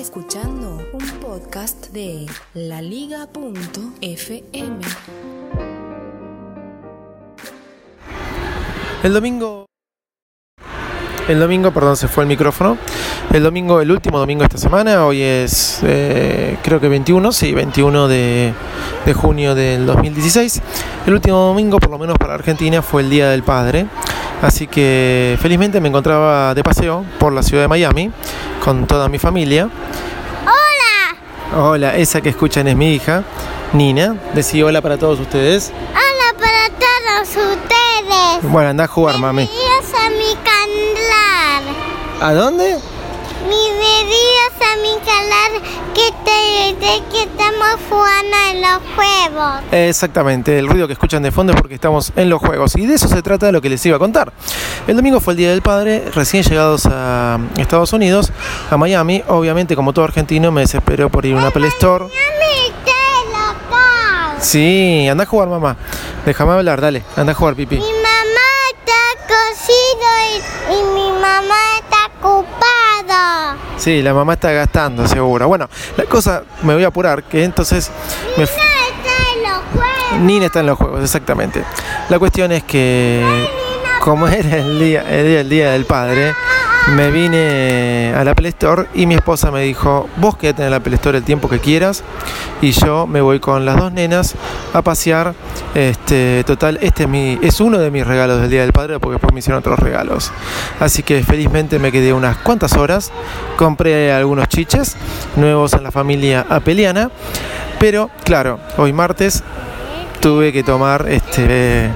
Escuchando un podcast de laliga.fm. El domingo. El domingo, perdón, se fue el micrófono. El domingo, el último domingo de esta semana, hoy es eh, creo que 21, sí, 21 de, de junio del 2016. El último domingo, por lo menos para Argentina, fue el Día del Padre. Así que felizmente me encontraba de paseo por la ciudad de Miami con toda mi familia. Hola, Hola, esa que escuchan es mi hija, Nina. Decí hola para todos ustedes. hola para todos ustedes. Bueno, anda a jugar, mami. Bienvenidos a mi canal. ¿A dónde? Bienvenidos a mi canal que estamos jugando en los juegos. Exactamente, el ruido que escuchan de fondo es porque estamos en los juegos y de eso se trata de lo que les iba a contar. El domingo fue el Día del Padre, recién llegados a Estados Unidos, a Miami, obviamente como todo argentino me desesperó por ir a una Apple Store. Sí, anda a jugar mamá, déjame hablar, dale, anda a jugar pipi. Mi mamá está cocido y, y Sí, la mamá está gastando seguro. Bueno, la cosa, me voy a apurar, que entonces me... f- Está en los juegos. Nina está en los juegos, exactamente. La cuestión es que, como era el día, el día, el día del padre, me vine a la Apple Store y mi esposa me dijo, vos quédate en la Apple Store el tiempo que quieras y yo me voy con las dos nenas a pasear. Este, total, este es, mi, es uno de mis regalos del Día del Padre porque después me hicieron otros regalos. Así que felizmente me quedé unas cuantas horas, compré algunos chiches nuevos en la familia apeliana, pero claro, hoy martes tuve que tomar, este,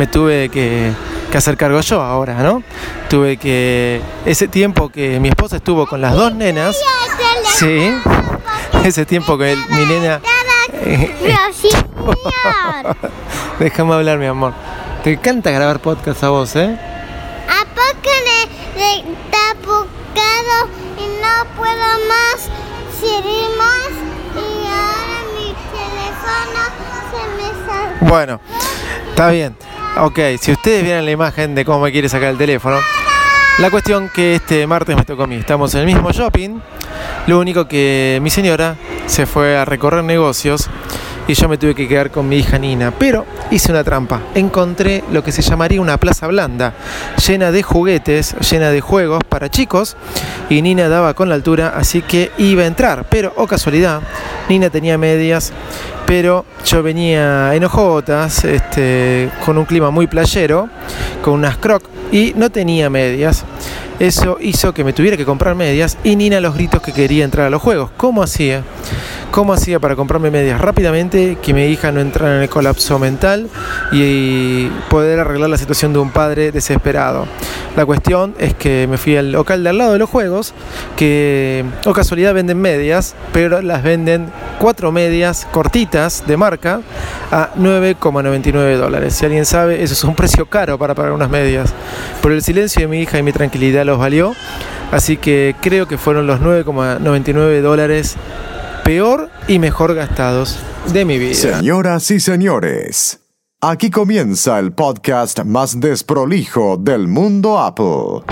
me tuve que, que hacer cargo yo ahora, ¿no? Tuve que, ese tiempo que mi esposa estuvo con las dos nenas, sí, ese tiempo que el- mi nena, déjame hablar mi amor, te encanta grabar podcast a vos, ¿eh? ¿A poco le, le está apocado y no puedo más seguir más? Y ahora mi teléfono se me salió. Bueno, está bien. Ok, si ustedes vieran la imagen de cómo me quiere sacar el teléfono. La cuestión que este martes me tocó a mí. Estamos en el mismo shopping. Lo único que mi señora se fue a recorrer negocios y yo me tuve que quedar con mi hija Nina. Pero hice una trampa. Encontré lo que se llamaría una plaza blanda, llena de juguetes, llena de juegos para chicos. Y Nina daba con la altura, así que iba a entrar. Pero, oh casualidad, Nina tenía medias pero yo venía en hojotas, este, con un clima muy playero, con unas croc y no tenía medias. Eso hizo que me tuviera que comprar medias y Nina los gritos que quería entrar a los juegos. ¿Cómo hacía? ¿Cómo hacía para comprarme medias rápidamente, que mi hija no entrara en el colapso mental y poder arreglar la situación de un padre desesperado? La cuestión es que me fui al local de al lado de los juegos, que o casualidad venden medias, pero las venden cuatro medias cortitas de marca a 9,99 dólares. Si alguien sabe, eso es un precio caro para pagar unas medias. Por el silencio de mi hija y mi tranquilidad los valió. Así que creo que fueron los 9,99 dólares peor y mejor gastados de mi vida. Señoras y señores, aquí comienza el podcast más desprolijo del mundo Apple.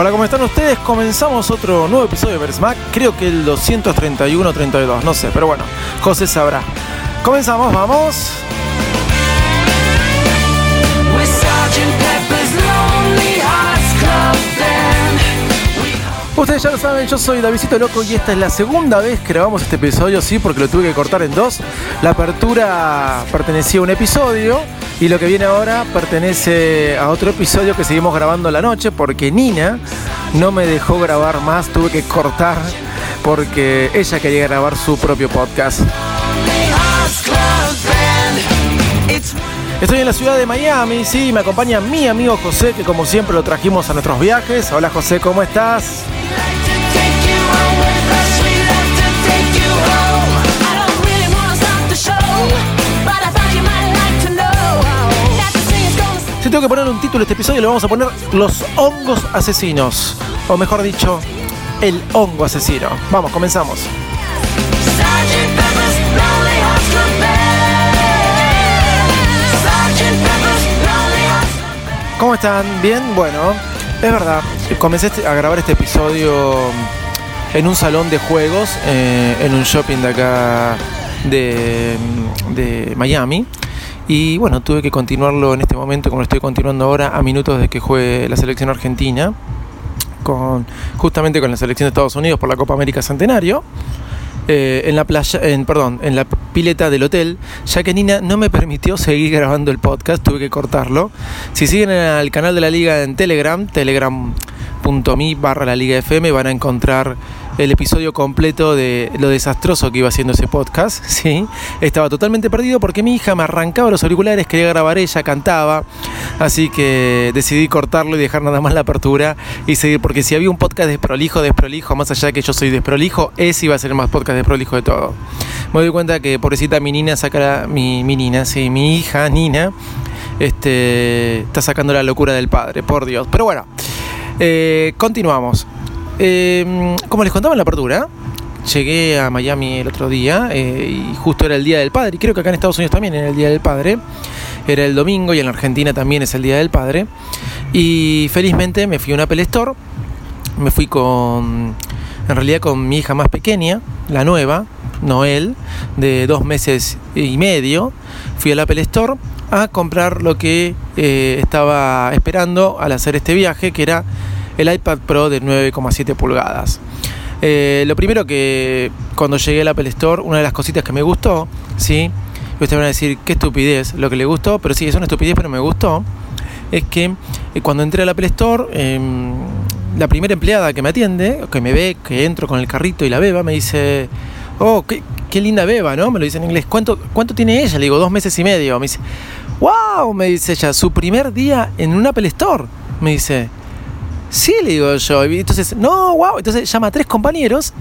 Hola, ¿cómo están ustedes? Comenzamos otro nuevo episodio de Versmack. Creo que el 231 32, no sé, pero bueno, José sabrá. Comenzamos, vamos. Ustedes ya lo saben, yo soy Davidito Loco y esta es la segunda vez que grabamos este episodio, sí, porque lo tuve que cortar en dos. La apertura pertenecía a un episodio y lo que viene ahora pertenece a otro episodio que seguimos grabando la noche porque Nina no me dejó grabar más, tuve que cortar porque ella quería grabar su propio podcast. Estoy en la ciudad de Miami, sí, me acompaña mi amigo José, que como siempre lo trajimos a nuestros viajes. Hola José, ¿cómo estás? Si tengo que poner un título a este episodio, le vamos a poner Los hongos asesinos. O mejor dicho, el hongo asesino. Vamos, comenzamos. ¿Cómo están? ¿Bien? Bueno, es verdad, comencé este- a grabar este episodio en un salón de juegos, eh, en un shopping de acá de, de Miami. Y bueno, tuve que continuarlo en este momento, como lo estoy continuando ahora, a minutos de que juegue la selección argentina, con, justamente con la selección de Estados Unidos por la Copa América Centenario. eh, en la playa, en, perdón, en la pileta del hotel, ya que Nina no me permitió seguir grabando el podcast, tuve que cortarlo. Si siguen al canal de la liga en Telegram, telegram.me barra la liga FM, van a encontrar el episodio completo de lo desastroso que iba haciendo ese podcast, ¿sí? Estaba totalmente perdido porque mi hija me arrancaba los auriculares, quería grabar ella, cantaba, así que decidí cortarlo y dejar nada más la apertura y seguir, porque si había un podcast desprolijo, desprolijo, más allá de que yo soy desprolijo, ese iba a ser el más podcast desprolijo de todo. Me doy cuenta que pobrecita mi Nina saca mi, mi Nina, sí, mi hija Nina, este, está sacando la locura del padre, por Dios. Pero bueno, eh, continuamos. Eh, como les contaba en la apertura, llegué a Miami el otro día eh, y justo era el Día del Padre. Y creo que acá en Estados Unidos también era el Día del Padre. Era el domingo y en la Argentina también es el Día del Padre. Y felizmente me fui a un Apple Store. Me fui con, en realidad con mi hija más pequeña, la nueva, Noel, de dos meses y medio. Fui al Apple Store a comprar lo que eh, estaba esperando al hacer este viaje, que era el iPad Pro de 9,7 pulgadas. Eh, lo primero que cuando llegué al Apple Store, una de las cositas que me gustó, ¿sí? Ustedes van a decir, qué estupidez lo que le gustó, pero sí, es una estupidez, pero me gustó, es que eh, cuando entré al Apple Store, eh, la primera empleada que me atiende, que me ve, que entro con el carrito y la beba, me dice, oh, qué, qué linda beba, ¿no? Me lo dice en inglés, ¿cuánto, ¿cuánto tiene ella? Le digo, dos meses y medio. Me dice, wow, me dice ella, su primer día en un Apple Store, me dice. Sí, le digo yo. Entonces, no, wow. Entonces llama a tres compañeros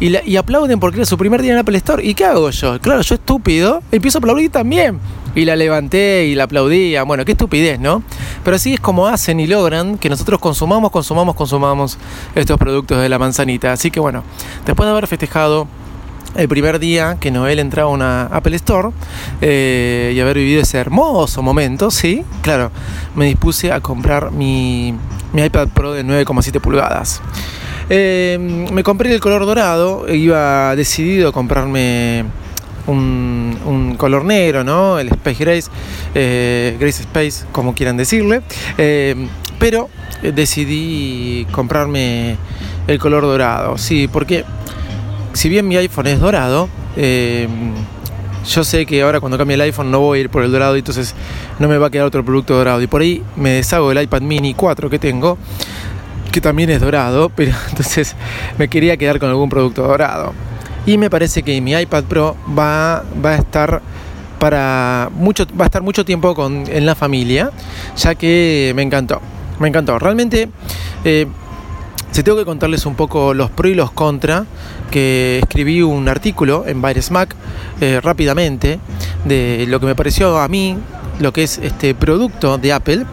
y, la- y aplauden porque era su primer día en Apple Store. ¿Y qué hago yo? Claro, yo estúpido, empiezo a aplaudir también. Y la levanté y la aplaudía. Bueno, qué estupidez, ¿no? Pero así es como hacen y logran que nosotros consumamos, consumamos, consumamos estos productos de la manzanita. Así que bueno, después de haber festejado el primer día que Noel entraba a una Apple Store eh, y haber vivido ese hermoso momento, sí, claro, me dispuse a comprar mi, mi iPad Pro de 9,7 pulgadas. Eh, me compré el color dorado, iba decidido comprarme un, color negro, ¿no? El Space Grace, eh, Grace Space, como quieran decirle. Eh, pero decidí comprarme el color dorado, sí, porque si bien mi iPhone es dorado, eh, yo sé que ahora cuando cambie el iPhone no voy a ir por el dorado entonces no me va a quedar otro producto dorado. Y por ahí me deshago del iPad mini 4 que tengo, que también es dorado, pero entonces me quería quedar con algún producto dorado. Y me parece que mi iPad Pro va, va a estar para mucho, va a estar mucho tiempo con, en la familia, ya que me encantó. Me encantó. Realmente eh, si tengo que contarles un poco los pros y los contra, que escribí un artículo en Baires Mac eh, rápidamente de lo que me pareció a mí, lo que es este producto de Apple.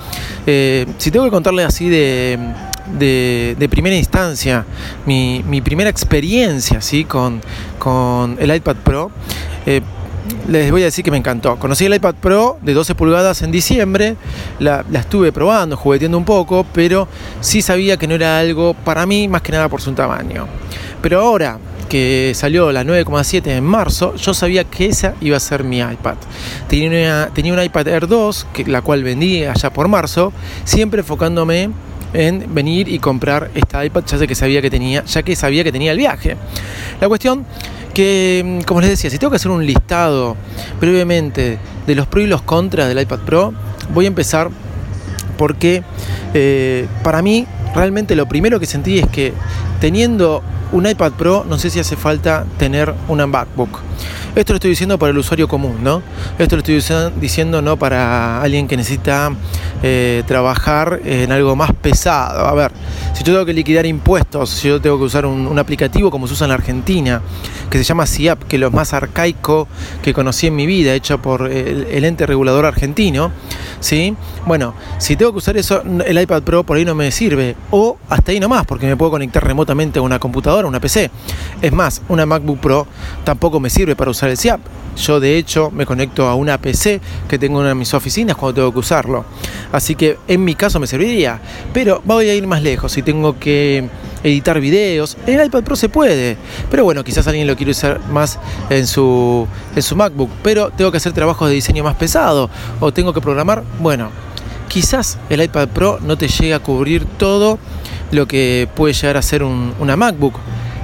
Eh, si tengo que contarles así de, de, de primera instancia, mi, mi primera experiencia ¿sí? con, con el iPad Pro, eh, les voy a decir que me encantó. Conocí el iPad Pro de 12 pulgadas en diciembre, la, estuve probando, jugueteando un poco, pero sí sabía que no era algo para mí, más que nada por su tamaño. Pero ahora que salió la 9,7 en marzo, yo sabía que esa iba a ser mi iPad. Tenía, tenía un iPad Air 2, que, la cual vendí allá por marzo, siempre enfocándome en venir y comprar esta iPad ya que sabía que tenía, ya que sabía que tenía el viaje. La cuestión que, mm, como les decía, si tengo que hacer un listado brevemente de los pros y los contras del iPad Pro, voy a empezar porque eh, para mí realmente lo primero que sentí es que teniendo un iPad Pro no sé si hace falta tener una MacBook. Esto lo estoy diciendo para el usuario común, ¿no? Esto lo estoy diciendo no para alguien que necesita eh, trabajar en algo más pesado. A ver, si yo tengo que liquidar impuestos, si yo tengo que usar un, aplicativo como se usa en la Argentina, que se llama CIAP, que es lo más arcaico que conocí en mi vida, hecho por el, ente regulador argentino, ¿sí? Bueno, si tengo que usar eso, el iPad Pro por ahí no me sirve. O hasta ahí nomás, porque me puedo conectar remotamente a una computadora, a una PC. Es más, una MacBook Pro tampoco me sirve para usar el. Yo de hecho me conecto a una PC que tengo en una de mis oficinas cuando tengo que usarlo. Así que en mi caso me serviría. Pero voy a ir más lejos. Si tengo que editar videos, en el iPad Pro se puede. Pero bueno, quizás alguien lo quiere usar más en su, en su MacBook. Pero tengo que hacer trabajos de diseño más pesado. O tengo que programar. Bueno, quizás el iPad Pro no te llegue a cubrir todo lo que puede llegar a ser una MacBook.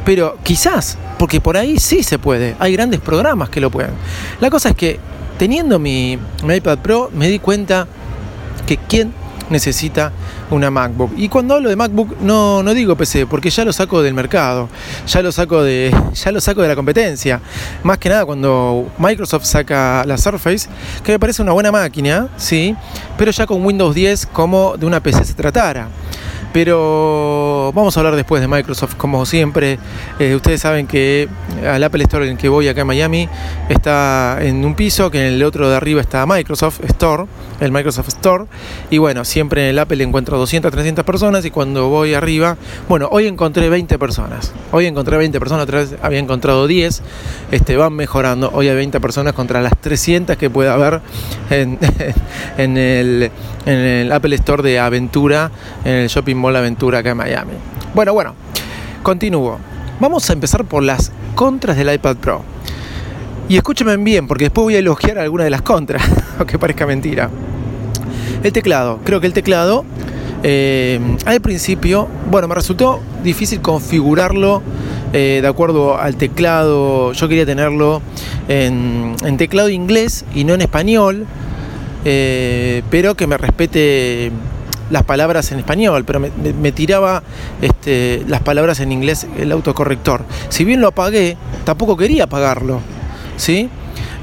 Pero quizás porque por ahí sí se puede, hay grandes programas que lo pueden. La cosa es que teniendo mi, iPad Pro me di cuenta que quién necesita una MacBook. Y cuando hablo de MacBook no, no digo PC, porque ya lo saco del mercado, ya lo saco de, ya lo saco de la competencia. Más que nada cuando Microsoft saca la Surface, que me parece una buena máquina, sí, pero ya con Windows 10 como de una PC se tratara. Pero vamos a hablar después de Microsoft, como siempre. Eh, ustedes saben que al Apple Store en que voy acá en Miami está en un piso, que en el otro de arriba está Microsoft Store, el Microsoft Store. Y bueno, siempre en el Apple encuentro 200, 300 personas y cuando voy arriba, bueno, hoy encontré 20 personas. Hoy encontré 20 personas, otra vez había encontrado 10. Este, van mejorando. Hoy hay 20 personas contra las 300 que puede haber en, el, en el Apple Store de Aventura, en el Shopping Mall Aventura acá en Miami. Bueno, bueno, continúo. Vamos a empezar por las contras del iPad Pro. Y escúchenme bien, porque después voy a elogiar alguna de las contras, aunque parezca mentira. El teclado. Creo que el teclado, eh, al principio, bueno, me resultó difícil configurarlo eh, de acuerdo al teclado. Yo quería tenerlo en, teclado inglés y no en español, eh, pero que me respete las palabras en español, pero me, tiraba este, las palabras en inglés el autocorrector. Si bien lo apagué, tampoco quería apagarlo. ¿sí?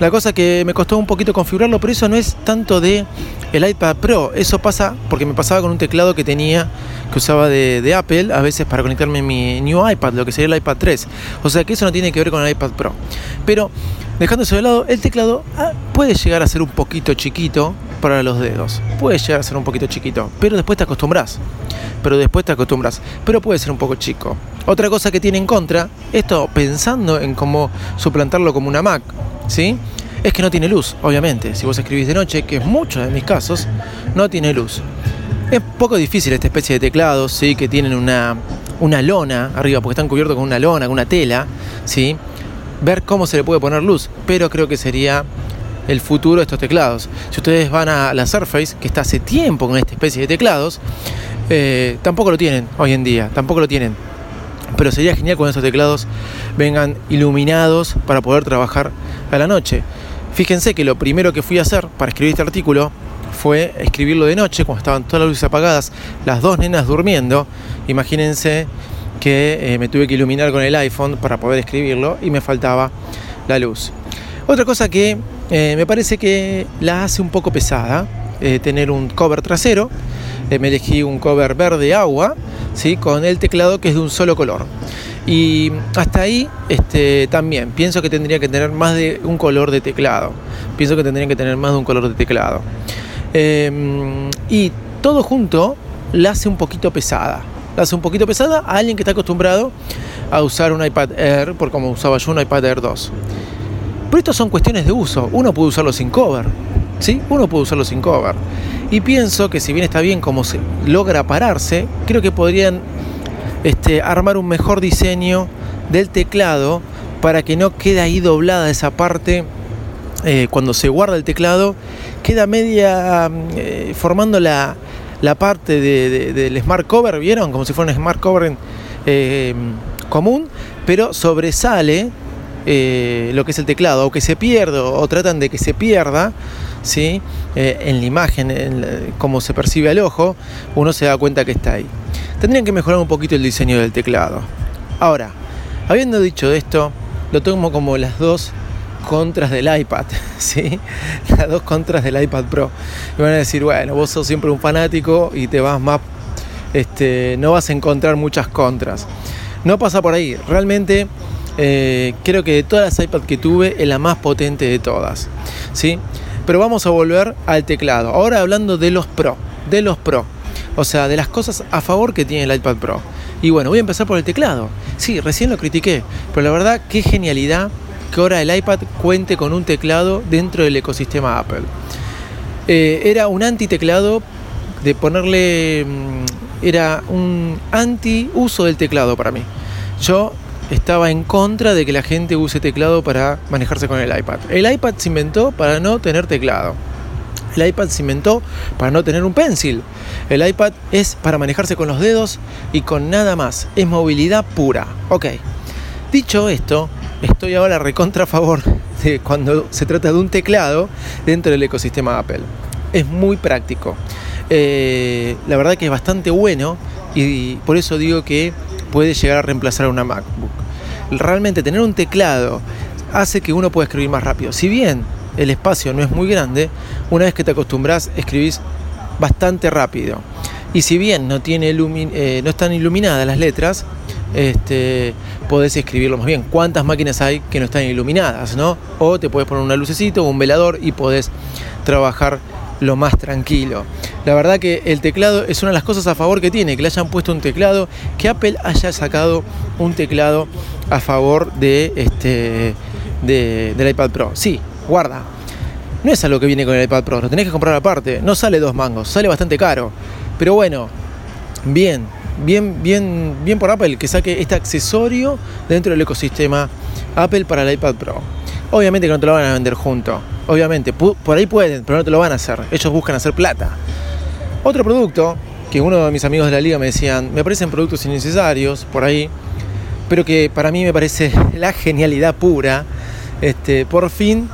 La cosa que me costó un poquito configurarlo, pero eso no es tanto de el iPad Pro. Eso pasa porque me pasaba con un teclado que tenía, que usaba de, Apple, a veces para conectarme a mi New iPad, lo que sería el iPad 3. O sea que eso no tiene que ver con el iPad Pro. Pero dejando eso de lado, el teclado ah, puede llegar a ser un poquito chiquito para los dedos. Puede llegar a ser un poquito chiquito, pero después te acostumbras. Pero después te acostumbras. Pero puede ser un poco chico. Otra cosa que tiene en contra, esto pensando en cómo suplantarlo como una Mac, ¿sí? Es que no tiene luz, obviamente. Si vos escribís de noche, que es mucho de mis casos, no tiene luz. Es poco difícil esta especie de teclados, ¿sí? Que tienen una, una lona arriba, porque están cubiertos con una lona, con una tela, ¿sí? Ver cómo se le puede poner luz, pero creo que sería el futuro de estos teclados. Si ustedes van a la Surface, que está hace tiempo con esta especie de teclados, eh, tampoco lo tienen hoy en día, tampoco lo tienen. Pero sería genial cuando estos teclados vengan iluminados para poder trabajar a la noche. Fíjense que lo primero que fui a hacer para escribir este artículo fue escribirlo de noche, cuando estaban todas las luces apagadas, las dos nenas durmiendo. Imagínense que eh, me tuve que iluminar con el iPhone para poder escribirlo y me faltaba la luz. Otra cosa que eh, me parece que la hace un poco pesada, eh, tener un cover trasero. me elegí un cover verde agua ¿sí? con el teclado que es de un solo color. Y hasta ahí este, también pienso que tendría que tener más de un color de teclado. Pienso que tendría que tener más de un color de teclado. Em, y todo junto la hace un poquito pesada. La hace un poquito pesada a alguien que está acostumbrado a usar un iPad Air, por como usaba yo un iPad Air 2. Pero esto son cuestiones de uso. Uno puede usarlo sin cover. ¿Sí? Uno puede usarlo sin cover. Y pienso que si bien está bien como se logra pararse, creo que podrían este, armar un mejor diseño del teclado para que no quede ahí doblada esa parte eh, cuando se guarda el teclado, queda media mm, eh, formando la, la parte de- de- del smart cover, ¿vieron? Como si fuera un smart cover eh, común, pero sobresale eh, lo que es el teclado, o que se pierde, o, tratan de que se pierda, ¿sí? Eh, en la imagen, como se percibe al ojo, uno se da cuenta que está ahí. Tendrían que mejorar un poquito el diseño del teclado. Ahora, habiendo dicho esto, lo tomo como las dos contras del iPad, ¿sí? Las dos contras del iPad Pro. Y van a decir, bueno, vos sos siempre un fanático y te vas más, este, no vas a encontrar muchas contras. No pasa por ahí. Realmente eh, creo que de todas las iPad que tuve es la más potente de todas, ¿sí? Pero vamos a volver al teclado. Ahora hablando de los Pro, de los Pro. O sea, de las cosas a favor que tiene el iPad Pro. Y bueno, voy a empezar por el teclado. Sí, recién lo critiqué, pero la verdad, qué genialidad que ahora el iPad cuente con un teclado dentro del ecosistema Apple. Eh, era un anti-teclado de ponerle. mm, Era un anti-uso del teclado para mí. Yo estaba en contra de que la gente use teclado para manejarse con el iPad. El iPad se inventó para no tener teclado. El iPad se inventó para no tener un pencil. El iPad es para manejarse con los dedos y con nada más. Es movilidad pura. Ok. Dicho esto, estoy ahora recontra a favor de cuando se trata de un teclado dentro del ecosistema Apple. Es muy práctico. Eh, la verdad que es bastante bueno y por eso digo que puede llegar a reemplazar una MacBook. Realmente tener un teclado hace que uno pueda escribir más rápido. Si bien el espacio no es muy grande, una vez que te acostumbras escribís bastante rápido. Y si bien no, eh, no están iluminadas las letras, este, podés escribirlo más bien. ¿Cuántas máquinas hay que no están iluminadas? ¿no? O te puedes poner una lucecita o un velador y podés trabajar lo más tranquilo. La verdad que el teclado es una de las cosas a favor que tiene, que le hayan puesto un teclado, que Apple haya sacado un teclado a favor de este de- del iPad Pro. Sí, guarda. No es algo que viene con el iPad Pro, lo tenés que comprar aparte. No sale dos mangos, sale bastante caro. Pero bueno, bien, bien, bien, bien por Apple que saque este accesorio dentro del ecosistema Apple para el iPad Pro. Obviamente que no te lo van a vender junto. Obviamente, por ahí pueden, pero no te lo van a hacer. Ellos buscan hacer plata. Otro producto que uno de mis amigos de la liga me decían, me parecen productos innecesarios por ahí, pero que para mí me parece la genialidad pura. Este, por fin,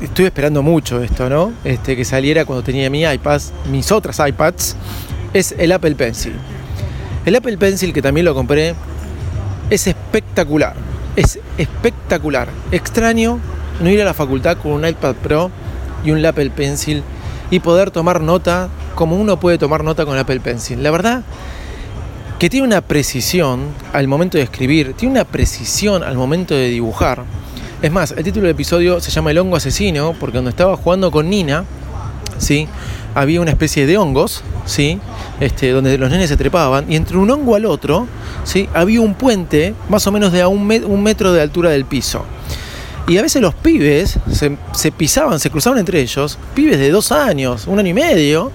estuve esperando mucho esto, ¿no? Este, que saliera cuando tenía mi iPad, mis otras iPads, es el Apple Pencil. El Apple Pencil, que también lo compré, es espectacular. Es espectacular. Extraño no ir a la facultad con un iPad Pro y un Apple Pencil y poder tomar nota como uno puede tomar nota con el Apple Pencil. La verdad que tiene una precisión al momento de escribir, tiene una precisión al momento de dibujar. Es más, el título del episodio se llama El hongo asesino porque cuando estaba jugando con Nina, ¿sí? había una especie de hongos, ¿sí? este, donde los nenes se trepaban, y entre un hongo al otro ¿sí? había un puente más o menos de a un, un metro de altura del piso. Y a veces los pibes se, se pisaban, se cruzaban entre ellos, pibes de dos años, un año y medio,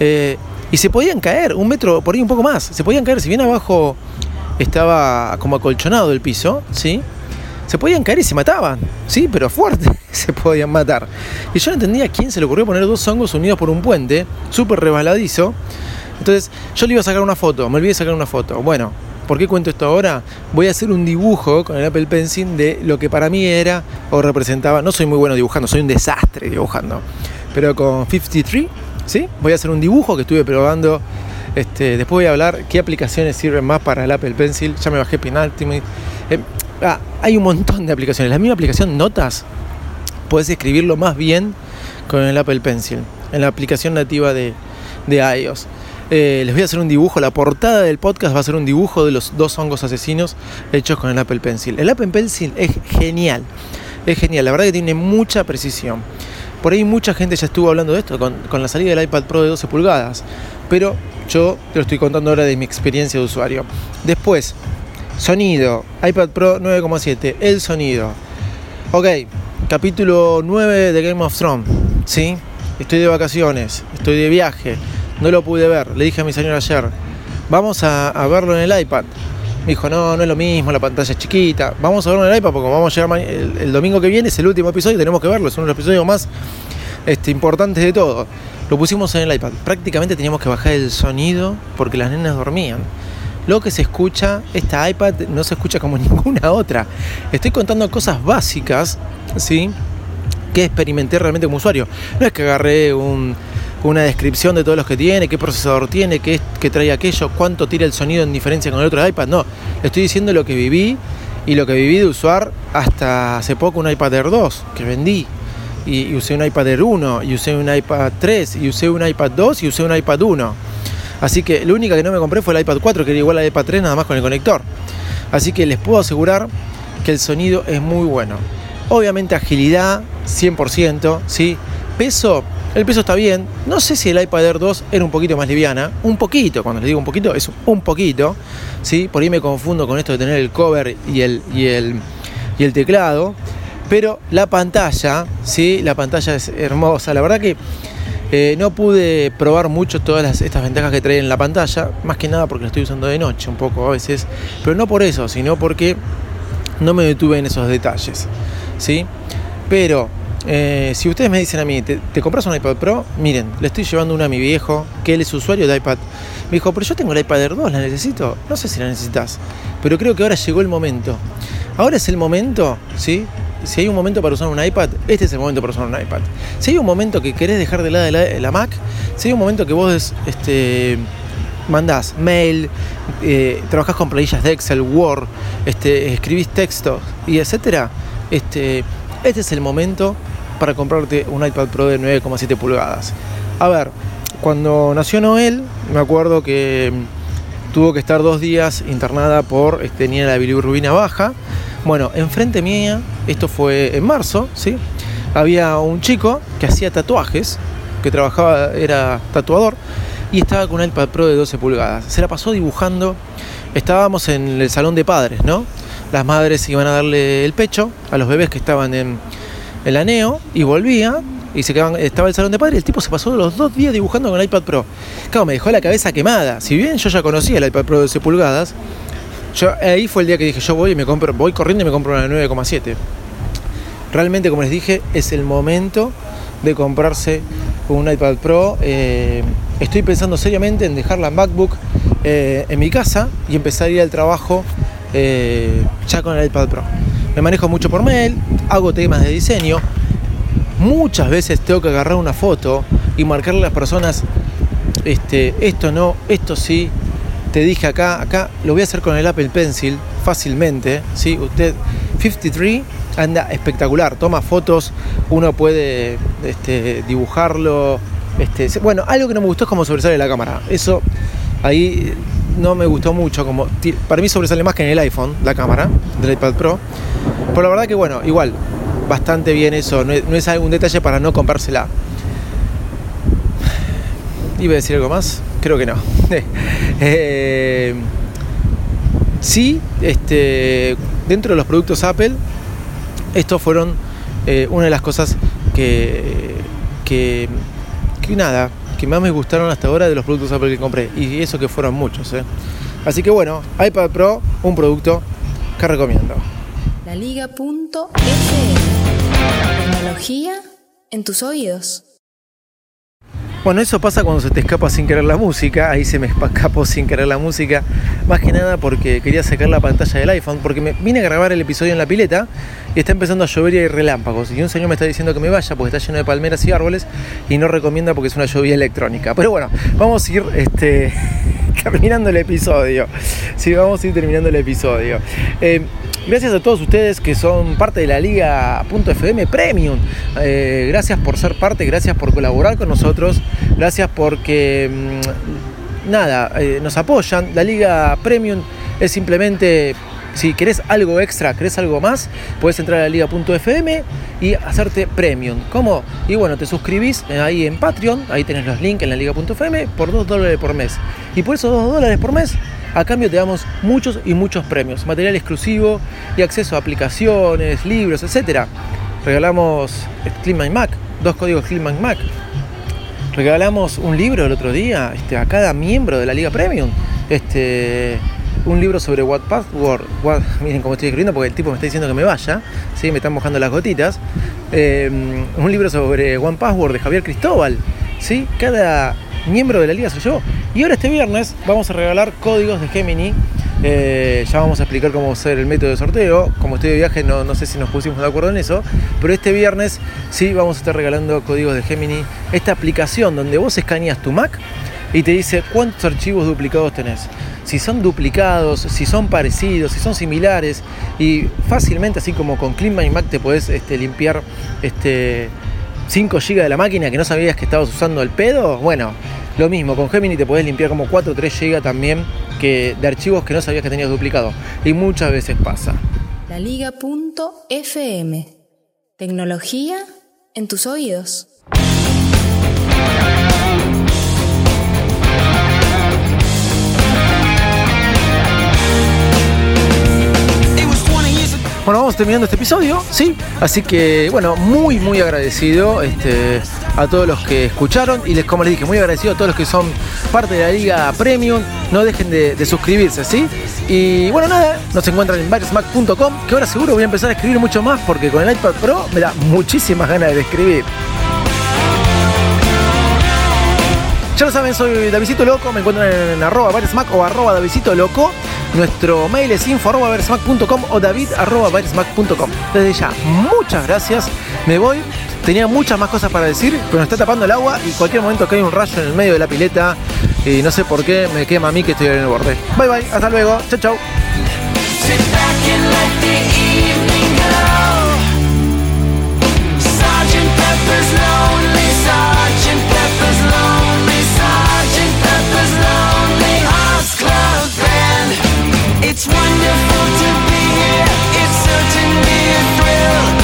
eh, y se podían caer, un metro, por ahí un poco más, se podían caer, si bien abajo estaba como acolchonado el piso, ¿sí? Se podían caer y se mataban, sí, pero fuerte se podían matar. Y yo no entendía a quién se le ocurrió poner dos hongos unidos por un puente, súper rebaladizo. Entonces yo le iba a sacar una foto, me olvidé de sacar una foto. Bueno, ¿por qué cuento esto ahora? Voy a hacer un dibujo con el Apple Pencil de lo que para mí era o representaba. No soy muy bueno dibujando, soy un desastre dibujando. Pero con 53, ¿sí? Voy a hacer un dibujo que estuve probando. Este, después voy a hablar qué aplicaciones sirven más para el Apple Pencil. Ya me bajé Penultimate. Eh, ah, hay un montón de aplicaciones. La misma aplicación Notas, puedes escribirlo más bien con el Apple Pencil, en la aplicación nativa de, de iOS. Eh, les voy a hacer un dibujo, la portada del podcast va a ser un dibujo de los dos hongos asesinos hechos con el Apple Pencil. El Apple Pencil es genial, es genial, la verdad que tiene mucha precisión. Por ahí mucha gente ya estuvo hablando de esto con, con la salida del iPad Pro de 12 pulgadas, pero yo te lo estoy contando ahora de mi experiencia de usuario. Después, sonido, iPad Pro 9,7, el sonido. Ok, capítulo 9 de Game of Thrones, ¿sí? Estoy de vacaciones, estoy de viaje, no lo pude ver. Le dije a mi señor ayer, vamos a, verlo en el iPad. Me dijo, no, no es lo mismo, la pantalla es chiquita. Vamos a verlo en el iPad porque vamos a llegar el, domingo que viene, es el último episodio, tenemos que verlo, es uno de los episodios más este, importantes de todo. Lo pusimos en el iPad. Prácticamente teníamos que bajar el sonido porque las nenas dormían. Lo que se escucha, esta iPad no se escucha como ninguna otra. Estoy contando cosas básicas, ¿sí? Que experimenté realmente como usuario. No es que agarré un, una descripción de todos los que tiene, qué procesador tiene, qué, trae aquello, cuánto tira el sonido en diferencia con el otro iPad. No, estoy diciendo lo que viví y lo que viví de usar hasta hace poco un iPad Air 2 que vendí. Y, y usé un iPad Air 1, y usé un iPad 3, y usé un iPad 2 y usé un iPad 1. Así que lo única que no me compré fue el iPad 4, que era igual al iPad 3, nada más con el conector. Así que les puedo asegurar que el sonido es muy bueno. Obviamente agilidad, 100%, ¿sí? Peso, el peso está bien. No sé si el iPad Air 2 era un poquito más liviana. Un poquito, cuando les digo un poquito, es un poquito. ¿sí? Por ahí me confundo con esto de tener el cover y el, y el, y el teclado. Pero la pantalla, ¿sí? La pantalla es hermosa. La verdad que eh, no pude probar mucho todas las, estas ventajas que trae en la pantalla, más que nada porque lo estoy usando de noche un poco a veces, pero no por eso, sino porque no me detuve en esos detalles, ¿sí? Pero eh, si ustedes me dicen a mí, ¿te, ¿te, compras un iPad Pro? Miren, le estoy llevando una a mi viejo, que él es usuario de iPad. Me dijo, pero yo tengo el iPad Air 2, ¿la necesito? No sé si la necesitas, pero creo que ahora llegó el momento. Ahora es el momento, ¿sí? Si hay un momento para usar un iPad, este es el momento para usar un iPad. Si hay un momento que querés dejar de lado la, Mac, si hay un momento que vos este, mandás mail, eh, trabajás con planillas de Excel, Word, este, escribís textos y etcétera, este, este es el momento para comprarte un iPad Pro de 9,7 pulgadas. A ver, cuando nació Noel, me acuerdo que tuvo que estar dos días internada por este, tenía la bilirrubina baja. Bueno, enfrente mía, esto fue en marzo, ¿sí? Había un chico que hacía tatuajes, que trabajaba, era tatuador, y estaba con un iPad Pro de 12 pulgadas. Se la pasó dibujando. Estábamos en el salón de padres, ¿no? Las madres iban a darle el pecho a los bebés que estaban en el aneo y volvía y se quedaban, estaba el salón de padres y el tipo se pasó los dos días dibujando con el iPad Pro. Claro, me dejó la cabeza quemada. Si bien yo ya conocía el iPad Pro de 12 pulgadas, yo, ahí fue el día que dije, yo voy y me compro, voy corriendo y me compro una 9,7. Realmente, como les dije, es el momento de comprarse un iPad Pro. Eh, estoy pensando seriamente en dejar la MacBook eh, en mi casa y empezar a ir al trabajo eh, ya con el iPad Pro. Me manejo mucho por mail, hago temas de diseño. Muchas veces tengo que agarrar una foto y marcarle a las personas, este, esto no, esto sí, te dije acá, acá lo voy a hacer con el Apple Pencil fácilmente, ¿sí? Usted 53 anda espectacular, toma fotos, uno puede este, dibujarlo, este, bueno, algo que no me gustó es como sobresale la cámara, eso ahí no me gustó mucho, como para mí sobresale más que en el iPhone, la cámara del iPad Pro, pero la verdad que bueno, igual, bastante bien eso, no es, no es algún detalle para no comprársela. ¿Iba a decir algo más? Creo que no. eh, sí, este, dentro de los productos Apple, estos fueron eh, una de las cosas que, que, nada, que más me gustaron hasta ahora de los productos Apple que compré. Y eso que fueron muchos. ¿eh? Así que bueno, iPad Pro, un producto que recomiendo. La Liga.fm Tecnología en tus oídos. Bueno, eso pasa cuando se te escapa sin querer la música. Ahí se me escapó sin querer la música. Más que nada porque quería sacar la pantalla del iPhone. Porque me vine a grabar el episodio en la pileta y está empezando a llover y hay relámpagos. Y un señor me está diciendo que me vaya porque está lleno de palmeras y árboles y no recomienda porque es una lluvia electrónica. Pero bueno, vamos a ir este, terminando el episodio. Sí, vamos a ir terminando el episodio. Eh, Gracias a todos ustedes que son parte de la Liga.fm Premium. Eh, gracias por ser parte, gracias por colaborar con nosotros, gracias porque mmm, nada, eh, nos apoyan. La Liga Premium es simplemente si querés algo extra, querés algo más, puedes entrar a la liga.fm y hacerte premium. ¿Cómo? Y bueno, te suscribís ahí en Patreon, ahí tenés los links en la liga.fm por 2 dólares por mes. Y por esos 2 dólares por mes a cambio te damos muchos y muchos premios, material exclusivo y acceso a aplicaciones, libros, etc. Regalamos Clean Mac, dos códigos Clean Mac. Regalamos un libro el otro día este, a cada miembro de la Liga Premium. Este, un libro sobre What Password. Miren cómo estoy escribiendo porque el tipo me está diciendo que me vaya. ¿sí? Me están mojando las gotitas. Eh, un libro sobre One Password de Javier Cristóbal. ¿sí? Cada miembro de la liga lo llevó. Y ahora este viernes vamos a regalar códigos de Gemini. Eh, ya vamos a explicar cómo ser el método de sorteo. Como estoy de viaje, no, no sé si nos pusimos de acuerdo en eso. Pero este viernes sí vamos a estar regalando códigos de Gemini. Esta aplicación donde vos escaneas tu Mac y te dice cuántos archivos duplicados tenés. Si son duplicados, si son parecidos, si son similares. Y fácilmente, así como con Clean My Mac, te podés este, limpiar este, 5 GB de la máquina que no sabías que estabas usando el pedo. Bueno, lo mismo, con Gemini te podés limpiar como 4 o 3 GB también que, de archivos que no sabías que tenías duplicado. Y muchas veces pasa. La Liga.fm. Tecnología en tus oídos. Bueno, vamos terminando este episodio, ¿sí? Así que, bueno, muy, muy agradecido este, a todos los que escucharon y les, como les dije, muy agradecido a todos los que son parte de la Liga Premium. No dejen de, suscribirse, ¿sí? Y bueno, nada, nos encuentran en virusmac.com, que ahora seguro voy a empezar a escribir mucho más porque con el iPad Pro me da muchísimas ganas de escribir. Ya lo saben, soy Davidito Loco, me encuentran en arroba Baresmac o arroba Davidito Loco. Nuestro mail es info arroba baresmac.com o david arroba baresmac.com. Desde ya, muchas gracias. Me voy. Tenía muchas más cosas para decir, pero me está tapando el agua y cualquier momento cae un rayo en el medio de la pileta y no sé por qué me quema a mí que estoy en el borde. Bye bye, hasta luego. Pepper's lonely, It's wonderful to be here. It's certainly a thrill.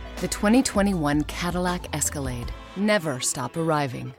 The 2021 Cadillac Escalade. Never stop arriving.